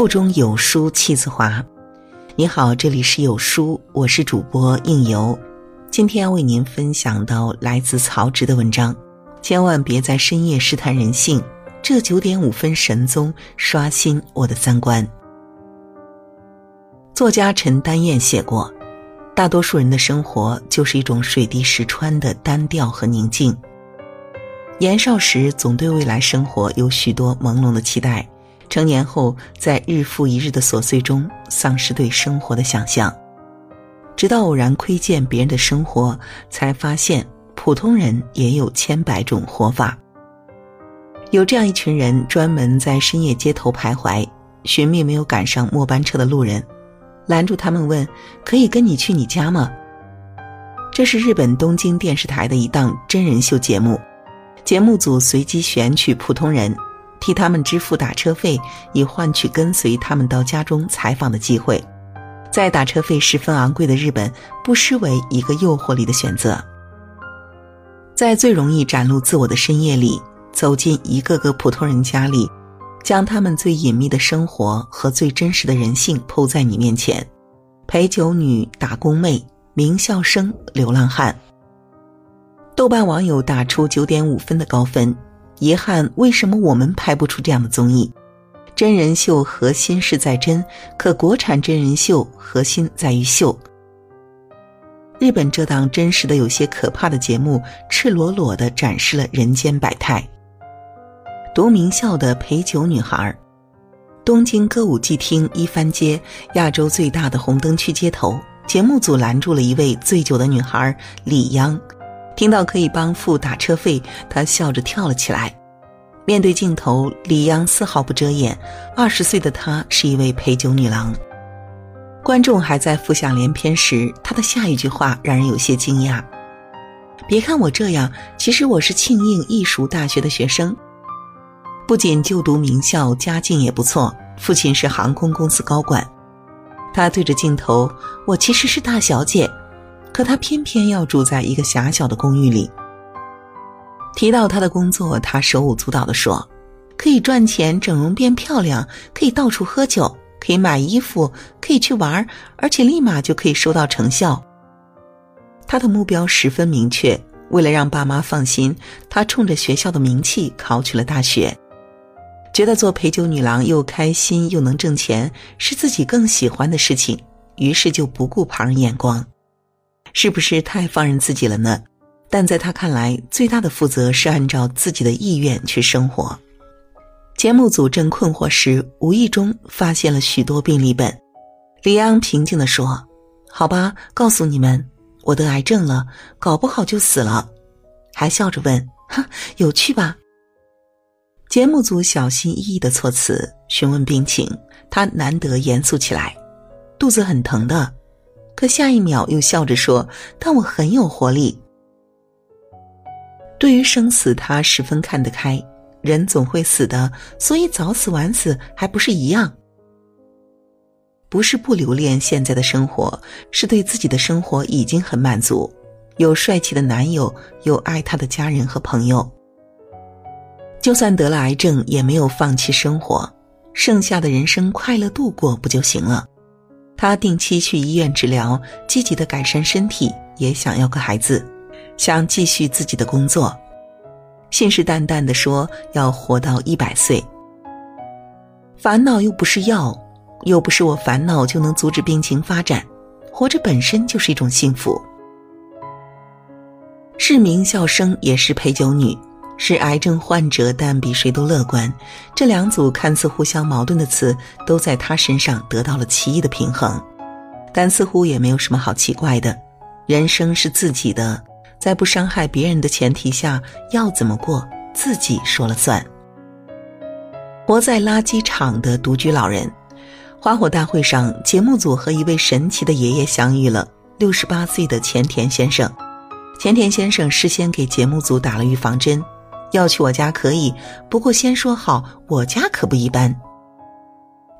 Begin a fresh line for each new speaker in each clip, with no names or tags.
腹中有书气自华。你好，这里是有书，我是主播应由。今天要为您分享到来自曹植的文章。千万别在深夜试探人性，这九点五分神宗刷新我的三观。作家陈丹燕写过，大多数人的生活就是一种水滴石穿的单调和宁静。年少时总对未来生活有许多朦胧的期待，成年后在日复一日的琐碎中丧失对生活的想象，直到偶然窥见别人的生活，才发现普通人也有千百种活法。有这样一群人，专门在深夜街头徘徊，寻觅没有赶上末班车的路人。拦住他们问：“可以跟你去你家吗？”这是日本东京电视台的一档真人秀节目，节目组随机选取普通人，替他们支付打车费，以换取跟随他们到家中采访的机会。在打车费十分昂贵的日本，不失为一个诱惑力的选择。在最容易展露自我的深夜里，走进一个个普通人家里。将他们最隐秘的生活和最真实的人性剖在你面前，陪酒女、打工妹、名校生、流浪汉。豆瓣网友打出九点五分的高分，遗憾为什么我们拍不出这样的综艺？真人秀核心是在真，可国产真人秀核心在于秀。日本这档真实的有些可怕的节目，赤裸裸的展示了人间百态。读名校的陪酒女孩，东京歌舞伎町一番街，亚洲最大的红灯区街头，节目组拦住了一位醉酒的女孩李央。听到可以帮付打车费，他笑着跳了起来。面对镜头，李央丝毫不遮掩，二十岁的她是一位陪酒女郎。观众还在浮想联翩时，她的下一句话让人有些惊讶：“别看我这样，其实我是庆应艺术大学的学生。”不仅就读名校，家境也不错，父亲是航空公司高管。他对着镜头：“我其实是大小姐，可他偏偏要住在一个狭小的公寓里。”提到他的工作，他手舞足蹈地说：“可以赚钱，整容变漂亮，可以到处喝酒，可以买衣服，可以去玩，而且立马就可以收到成效。”他的目标十分明确，为了让爸妈放心，他冲着学校的名气考取了大学。觉得做陪酒女郎又开心又能挣钱，是自己更喜欢的事情，于是就不顾旁人眼光，是不是太放任自己了呢？但在他看来，最大的负责是按照自己的意愿去生活。节目组正困惑时，无意中发现了许多病历本。李安平静地说：“好吧，告诉你们，我得癌症了，搞不好就死了。”还笑着问：“哈，有趣吧？”节目组小心翼翼的措辞询问病情，他难得严肃起来，肚子很疼的，可下一秒又笑着说：“但我很有活力。”对于生死，他十分看得开，人总会死的，所以早死晚死还不是一样？不是不留恋现在的生活，是对自己的生活已经很满足，有帅气的男友，有爱他的家人和朋友。就算得了癌症，也没有放弃生活，剩下的人生快乐度过不就行了？他定期去医院治疗，积极的改善身体，也想要个孩子，想继续自己的工作，信誓旦旦的说要活到一百岁。烦恼又不是药，又不是我烦恼就能阻止病情发展，活着本身就是一种幸福。是名校生，也是陪酒女。是癌症患者，但比谁都乐观。这两组看似互相矛盾的词，都在他身上得到了奇异的平衡。但似乎也没有什么好奇怪的。人生是自己的，在不伤害别人的前提下，要怎么过自己说了算。活在垃圾场的独居老人，花火大会上，节目组和一位神奇的爷爷相遇了。六十八岁的前田先生，前田先生事先给节目组打了预防针。要去我家可以，不过先说好，我家可不一般。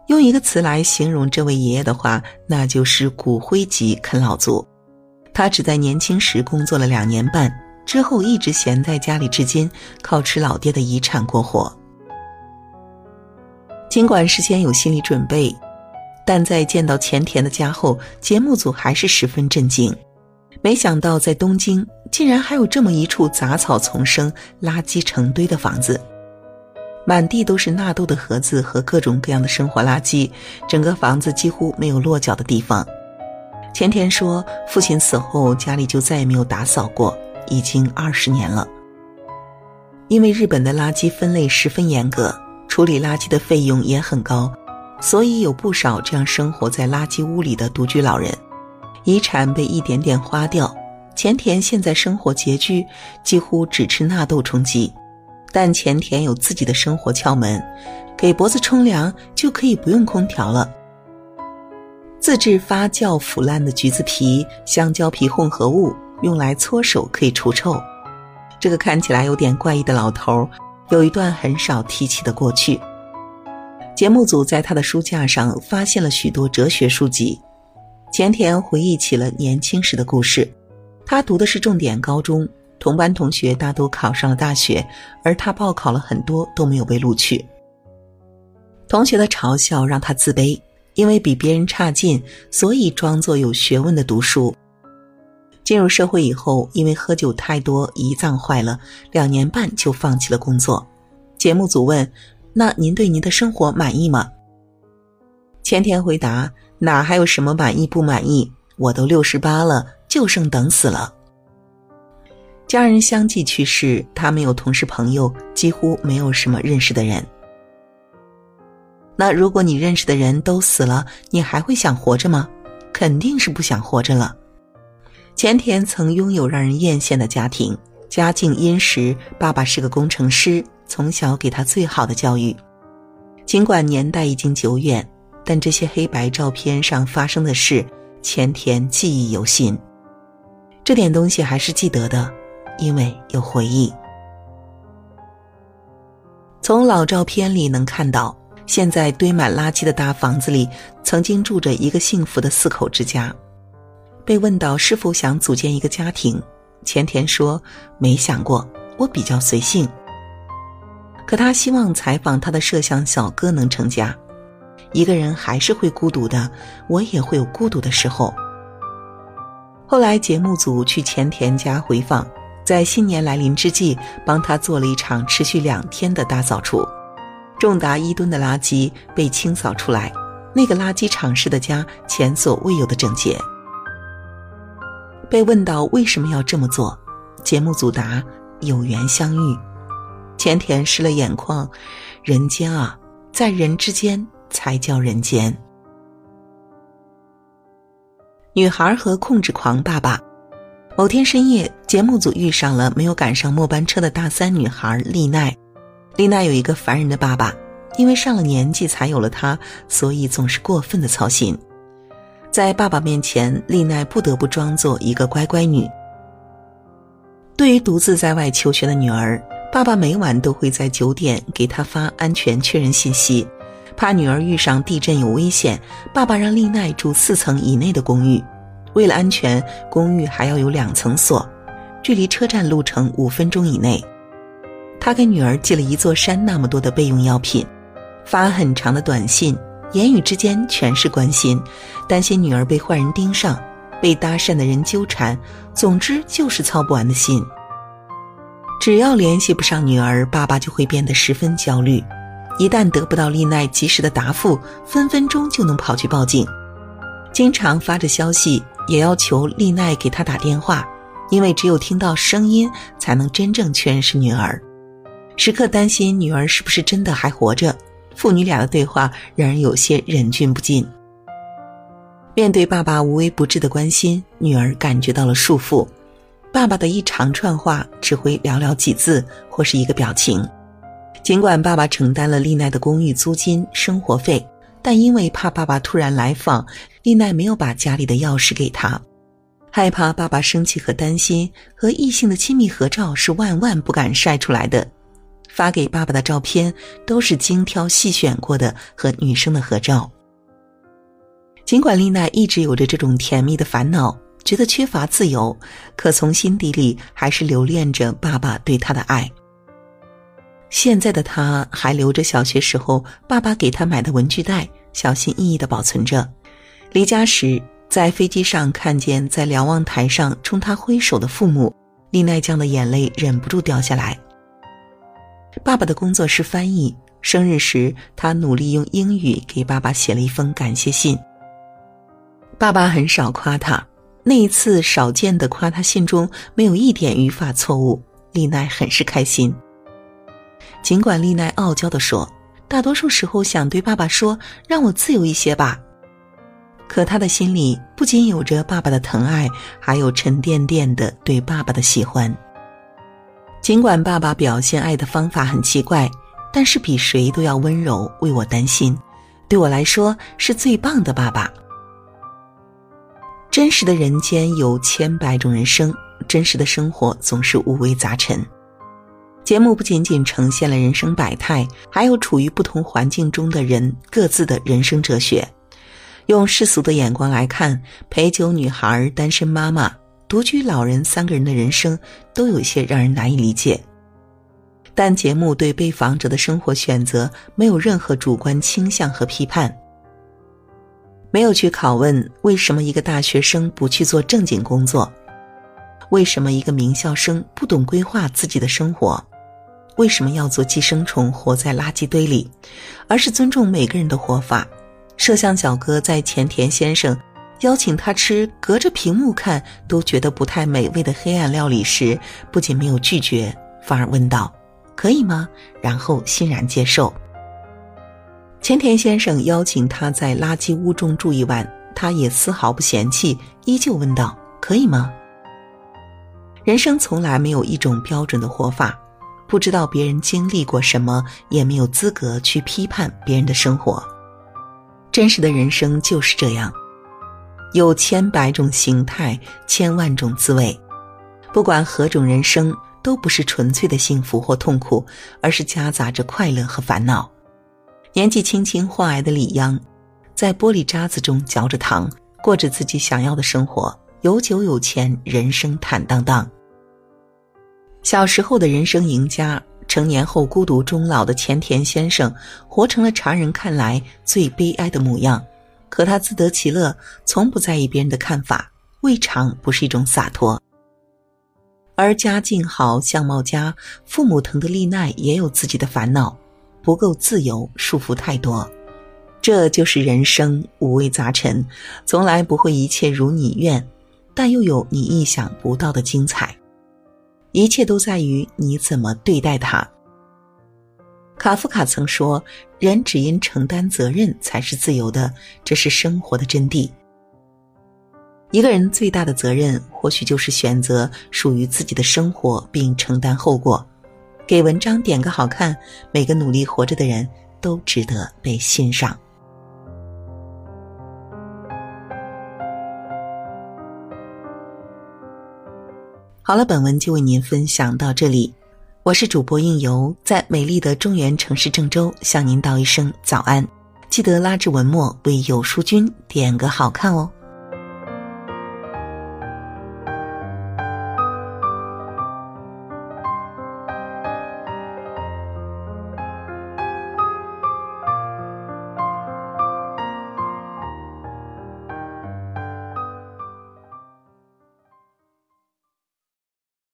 用一个词来形容这位爷爷的话，那就是骨灰级啃老族。他只在年轻时工作了两年半，之后一直闲在家里，至今靠吃老爹的遗产过活。尽管事先有心理准备，但在见到前田的家后，节目组还是十分震惊。没想到在东京竟然还有这么一处杂草丛生、垃圾成堆的房子，满地都是纳豆的盒子和各种各样的生活垃圾，整个房子几乎没有落脚的地方。前田说，父亲死后家里就再也没有打扫过，已经二十年了。因为日本的垃圾分类十分严格，处理垃圾的费用也很高，所以有不少这样生活在垃圾屋里的独居老人。遗产被一点点花掉，前田现在生活拮据，几乎只吃纳豆充饥。但前田有自己的生活窍门，给脖子冲凉就可以不用空调了。自制发酵腐烂的橘子皮、香蕉皮混合物，用来搓手可以除臭。这个看起来有点怪异的老头，有一段很少提起的过去。节目组在他的书架上发现了许多哲学书籍。前田回忆起了年轻时的故事，他读的是重点高中，同班同学大都考上了大学，而他报考了很多都没有被录取。同学的嘲笑让他自卑，因为比别人差劲，所以装作有学问的读书。进入社会以后，因为喝酒太多，胰脏坏了，两年半就放弃了工作。节目组问：“那您对您的生活满意吗？”前田回答。哪还有什么满意不满意？我都六十八了，就剩等死了。家人相继去世，他没有同事朋友，几乎没有什么认识的人。那如果你认识的人都死了，你还会想活着吗？肯定是不想活着了。前田曾拥有让人艳羡的家庭，家境殷实，爸爸是个工程师，从小给他最好的教育。尽管年代已经久远。但这些黑白照片上发生的事，前田记忆犹新。这点东西还是记得的，因为有回忆。从老照片里能看到，现在堆满垃圾的大房子里，曾经住着一个幸福的四口之家。被问到是否想组建一个家庭，前田说：“没想过，我比较随性。”可他希望采访他的摄像小哥能成家。一个人还是会孤独的，我也会有孤独的时候。后来节目组去前田家回访，在新年来临之际，帮他做了一场持续两天的大扫除，重达一吨的垃圾被清扫出来，那个垃圾场式的家前所未有的整洁。被问到为什么要这么做，节目组答：有缘相遇。前田湿了眼眶，人间啊，在人之间。才叫人间。女孩和控制狂爸爸。某天深夜，节目组遇上了没有赶上末班车的大三女孩丽奈。丽奈有一个烦人的爸爸，因为上了年纪才有了她，所以总是过分的操心。在爸爸面前，丽奈不得不装作一个乖乖女。对于独自在外求学的女儿，爸爸每晚都会在九点给她发安全确认信息。怕女儿遇上地震有危险，爸爸让丽奈住四层以内的公寓。为了安全，公寓还要有两层锁，距离车站路程五分钟以内。他给女儿寄了一座山那么多的备用药品，发很长的短信，言语之间全是关心，担心女儿被坏人盯上，被搭讪的人纠缠，总之就是操不完的心。只要联系不上女儿，爸爸就会变得十分焦虑。一旦得不到丽奈及时的答复，分分钟就能跑去报警。经常发着消息，也要求丽奈给他打电话，因为只有听到声音，才能真正确认是女儿。时刻担心女儿是不是真的还活着，父女俩的对话让人有些忍俊不禁。面对爸爸无微不至的关心，女儿感觉到了束缚。爸爸的一长串话只会寥寥几字，或是一个表情。尽管爸爸承担了丽奈的公寓租金、生活费，但因为怕爸爸突然来访，丽奈没有把家里的钥匙给他，害怕爸爸生气和担心。和异性的亲密合照是万万不敢晒出来的，发给爸爸的照片都是精挑细选过的和女生的合照。尽管丽奈一直有着这种甜蜜的烦恼，觉得缺乏自由，可从心底里还是留恋着爸爸对她的爱。现在的他还留着小学时候爸爸给他买的文具袋，小心翼翼地保存着。离家时，在飞机上看见在瞭望台上冲他挥手的父母，丽奈江的眼泪忍不住掉下来。爸爸的工作是翻译，生日时他努力用英语给爸爸写了一封感谢信。爸爸很少夸他，那一次少见的夸他信中没有一点语法错误，丽奈很是开心。尽管丽奈傲娇地说：“大多数时候想对爸爸说，让我自由一些吧。”可他的心里不仅有着爸爸的疼爱，还有沉甸甸的对爸爸的喜欢。尽管爸爸表现爱的方法很奇怪，但是比谁都要温柔，为我担心，对我来说是最棒的爸爸。真实的人间有千百种人生，真实的生活总是五味杂陈。节目不仅仅呈现了人生百态，还有处于不同环境中的人各自的人生哲学。用世俗的眼光来看，陪酒女孩、单身妈妈、独居老人三个人的人生，都有些让人难以理解。但节目对被访者的生活选择没有任何主观倾向和批判，没有去拷问为什么一个大学生不去做正经工作，为什么一个名校生不懂规划自己的生活。为什么要做寄生虫活在垃圾堆里，而是尊重每个人的活法？摄像小哥在前田先生邀请他吃隔着屏幕看都觉得不太美味的黑暗料理时，不仅没有拒绝，反而问道：“可以吗？”然后欣然接受。前田先生邀请他在垃圾屋中住一晚，他也丝毫不嫌弃，依旧问道：“可以吗？”人生从来没有一种标准的活法。不知道别人经历过什么，也没有资格去批判别人的生活。真实的人生就是这样，有千百种形态，千万种滋味。不管何种人生，都不是纯粹的幸福或痛苦，而是夹杂着快乐和烦恼。年纪轻轻患癌的李央，在玻璃渣子中嚼着糖，过着自己想要的生活，有酒有钱，人生坦荡荡。小时候的人生赢家，成年后孤独终老的前田先生，活成了常人看来最悲哀的模样。可他自得其乐，从不在意别人的看法，未尝不是一种洒脱。而家境好、相貌佳、父母疼的丽奈，也有自己的烦恼，不够自由，束缚太多。这就是人生，五味杂陈，从来不会一切如你愿，但又有你意想不到的精彩。一切都在于你怎么对待他。卡夫卡曾说：“人只因承担责任才是自由的，这是生活的真谛。”一个人最大的责任，或许就是选择属于自己的生活，并承担后果。给文章点个好看，每个努力活着的人都值得被欣赏。好了，本文就为您分享到这里。我是主播应由，在美丽的中原城市郑州向您道一声早安。记得拉至文末为有书君点个好看哦。